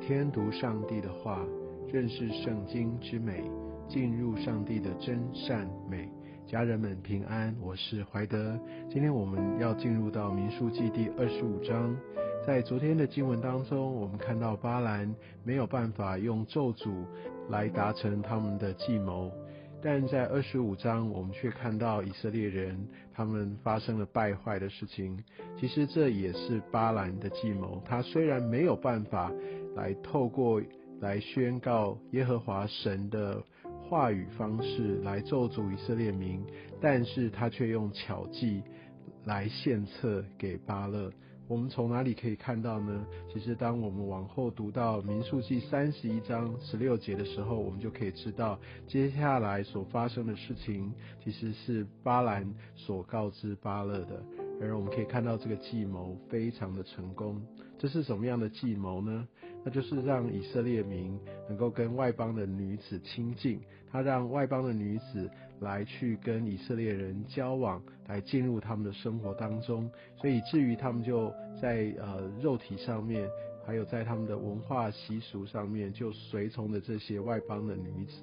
天读上帝的话，认识圣经之美，进入上帝的真善美。家人们平安，我是怀德。今天我们要进入到民数记第二十五章。在昨天的经文当中，我们看到巴兰没有办法用咒诅来达成他们的计谋。但在二十五章，我们却看到以色列人他们发生了败坏的事情。其实这也是巴兰的计谋。他虽然没有办法来透过来宣告耶和华神的话语方式来咒诅以色列民，但是他却用巧计来献策给巴勒。我们从哪里可以看到呢？其实，当我们往后读到民数记三十一章十六节的时候，我们就可以知道，接下来所发生的事情，其实是巴兰所告知巴勒的。而我们可以看到，这个计谋非常的成功。这是什么样的计谋呢？那就是让以色列民能够跟外邦的女子亲近，他让外邦的女子来去跟以色列人交往，来进入他们的生活当中，所以至于他们就在呃肉体上面，还有在他们的文化习俗上面，就随从的这些外邦的女子。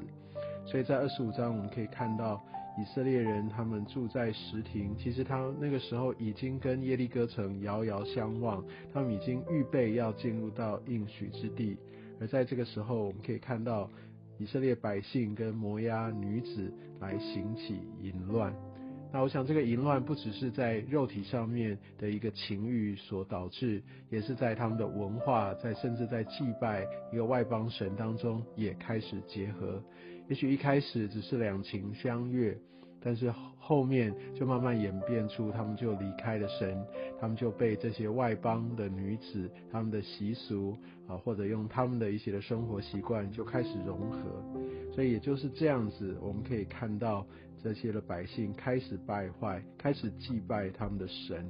所以在二十五章我们可以看到。以色列人他们住在石亭，其实他那个时候已经跟耶利哥城遥遥相望，他们已经预备要进入到应许之地。而在这个时候，我们可以看到以色列百姓跟摩押女子来行起淫乱。那我想，这个淫乱不只是在肉体上面的一个情欲所导致，也是在他们的文化，在甚至在祭拜一个外邦神当中也开始结合。也许一开始只是两情相悦，但是后面就慢慢演变出，他们就离开了神，他们就被这些外邦的女子、他们的习俗啊，或者用他们的一些的生活习惯，就开始融合。所以也就是这样子，我们可以看到这些的百姓开始败坏，开始祭拜他们的神。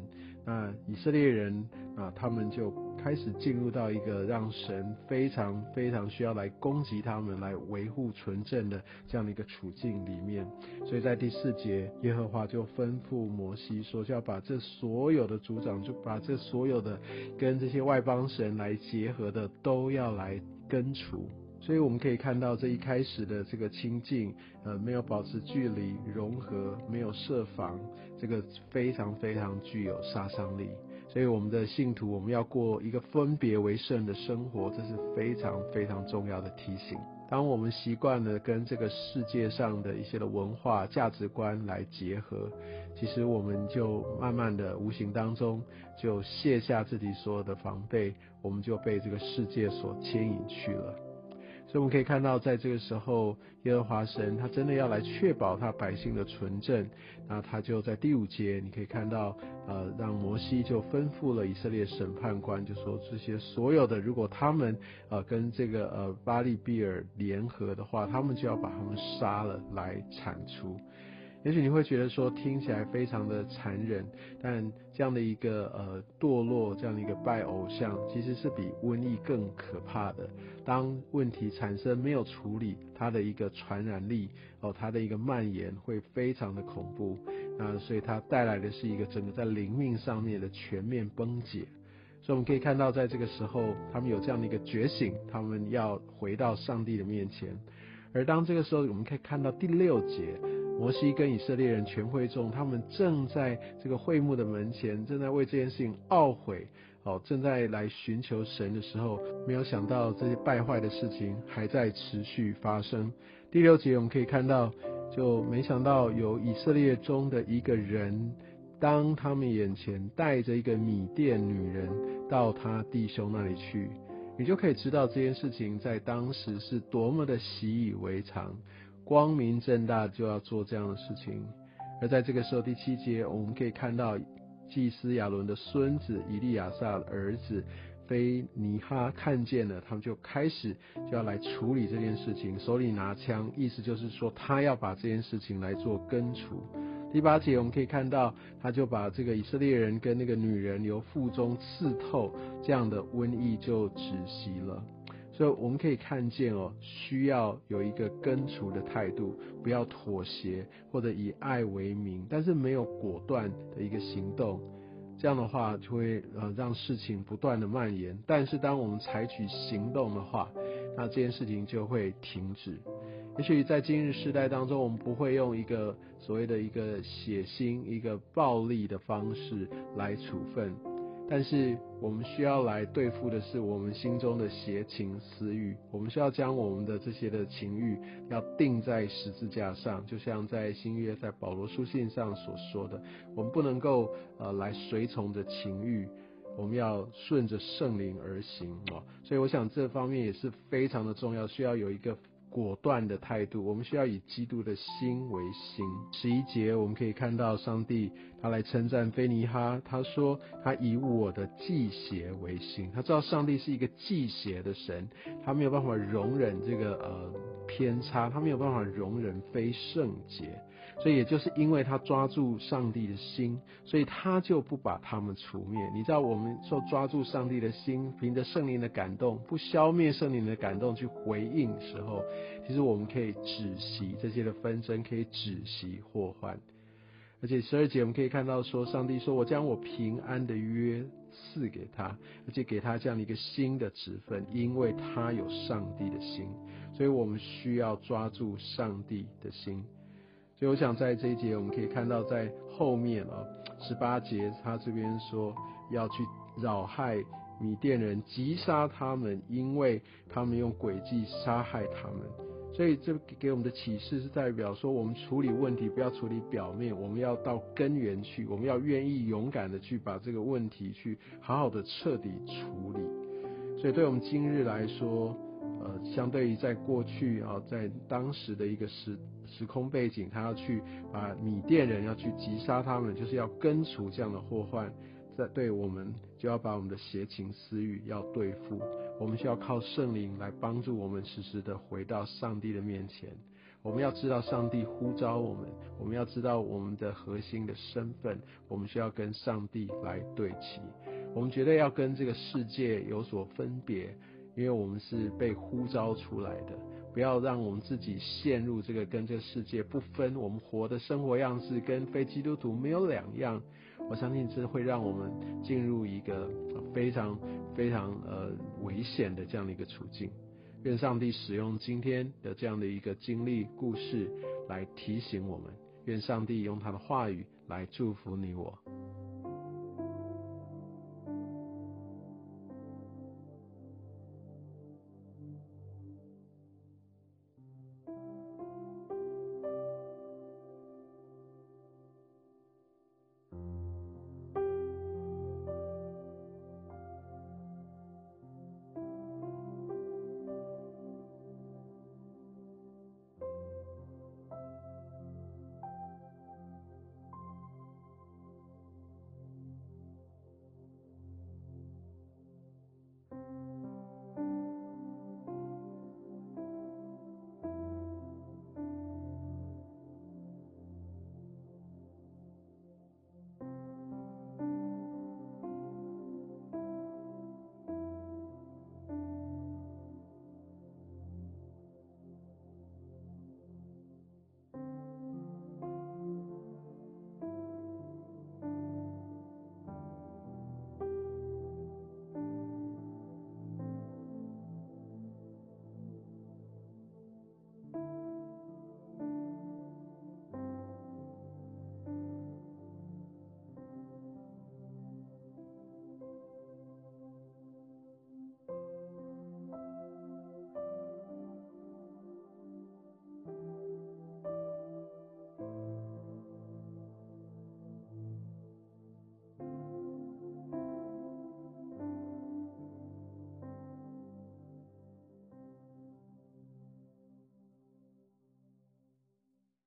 那以色列人啊，他们就开始进入到一个让神非常非常需要来攻击他们、来维护纯正的这样的一个处境里面。所以在第四节，耶和华就吩咐摩西说，就要把这所有的族长，就把这所有的跟这些外邦神来结合的，都要来根除。所以我们可以看到，这一开始的这个亲近，呃，没有保持距离、融合，没有设防，这个非常非常具有杀伤力。所以我们的信徒，我们要过一个分别为圣的生活，这是非常非常重要的提醒。当我们习惯了跟这个世界上的一些的文化价值观来结合，其实我们就慢慢的无形当中就卸下自己所有的防备，我们就被这个世界所牵引去了。我们可以看到，在这个时候，耶和华神他真的要来确保他百姓的纯正。那他就在第五节，你可以看到，呃，让摩西就吩咐了以色列审判官，就说这些所有的，如果他们呃跟这个呃巴利比尔联合的话，他们就要把他们杀了来铲除。也许你会觉得说听起来非常的残忍，但这样的一个呃堕落，这样的一个拜偶像，其实是比瘟疫更可怕的。当问题产生没有处理，它的一个传染力哦，它的一个蔓延会非常的恐怖。那所以它带来的是一个整个在灵命上面的全面崩解。所以我们可以看到，在这个时候，他们有这样的一个觉醒，他们要回到上帝的面前。而当这个时候，我们可以看到第六节。摩西跟以色列人全会众，他们正在这个会幕的门前，正在为这件事情懊悔，哦，正在来寻求神的时候，没有想到这些败坏的事情还在持续发生。第六节我们可以看到，就没想到有以色列中的一个人，当他们眼前带着一个米甸女人到他弟兄那里去，你就可以知道这件事情在当时是多么的习以为常。光明正大就要做这样的事情，而在这个时候第七节，我们可以看到祭司亚伦的孙子以利亚撒的儿子菲尼哈看见了，他们就开始就要来处理这件事情，手里拿枪，意思就是说他要把这件事情来做根除。第八节我们可以看到，他就把这个以色列人跟那个女人由腹中刺透这样的瘟疫就止息了。所以我们可以看见哦，需要有一个根除的态度，不要妥协或者以爱为名，但是没有果断的一个行动。这样的话就会呃让事情不断的蔓延。但是当我们采取行动的话，那这件事情就会停止。也许在今日时代当中，我们不会用一个所谓的一个血腥、一个暴力的方式来处分。但是我们需要来对付的是我们心中的邪情私欲，我们需要将我们的这些的情欲要定在十字架上，就像在新约在保罗书信上所说的，我们不能够呃来随从着情欲，我们要顺着圣灵而行哦。所以我想这方面也是非常的重要，需要有一个。果断的态度，我们需要以基督的心为心。十一节我们可以看到上帝他来称赞菲尼哈，他说他以我的祭邪为心。他知道上帝是一个祭邪的神，他没有办法容忍这个呃偏差，他没有办法容忍非圣洁。所以也就是因为他抓住上帝的心，所以他就不把他们除灭。你知道，我们说抓住上帝的心，凭着圣灵的感动，不消灭圣灵的感动去回应时候，其实我们可以止息这些的纷争，可以止息祸患。而且十二节我们可以看到说，上帝说我将我平安的约赐给他，而且给他这样的一个新的职分，因为他有上帝的心。所以我们需要抓住上帝的心。所以我想在这一节，我们可以看到在后面啊，十八节他这边说要去扰害米甸人，击杀他们，因为他们用诡计杀害他们。所以这给我们的启示是代表说，我们处理问题不要处理表面，我们要到根源去，我们要愿意勇敢的去把这个问题去好好的彻底处理。所以对我们今日来说。呃，相对于在过去啊，在当时的一个时时空背景，他要去把米甸人要去击杀他们，就是要根除这样的祸患。在对我们，就要把我们的邪情私欲要对付。我们需要靠圣灵来帮助我们，时时的回到上帝的面前。我们要知道上帝呼召我们，我们要知道我们的核心的身份。我们需要跟上帝来对齐。我们绝对要跟这个世界有所分别。因为我们是被呼召出来的，不要让我们自己陷入这个跟这个世界不分，我们活的生活样式跟非基督徒没有两样。我相信这会让我们进入一个非常非常呃危险的这样的一个处境。愿上帝使用今天的这样的一个经历故事来提醒我们，愿上帝用他的话语来祝福你我。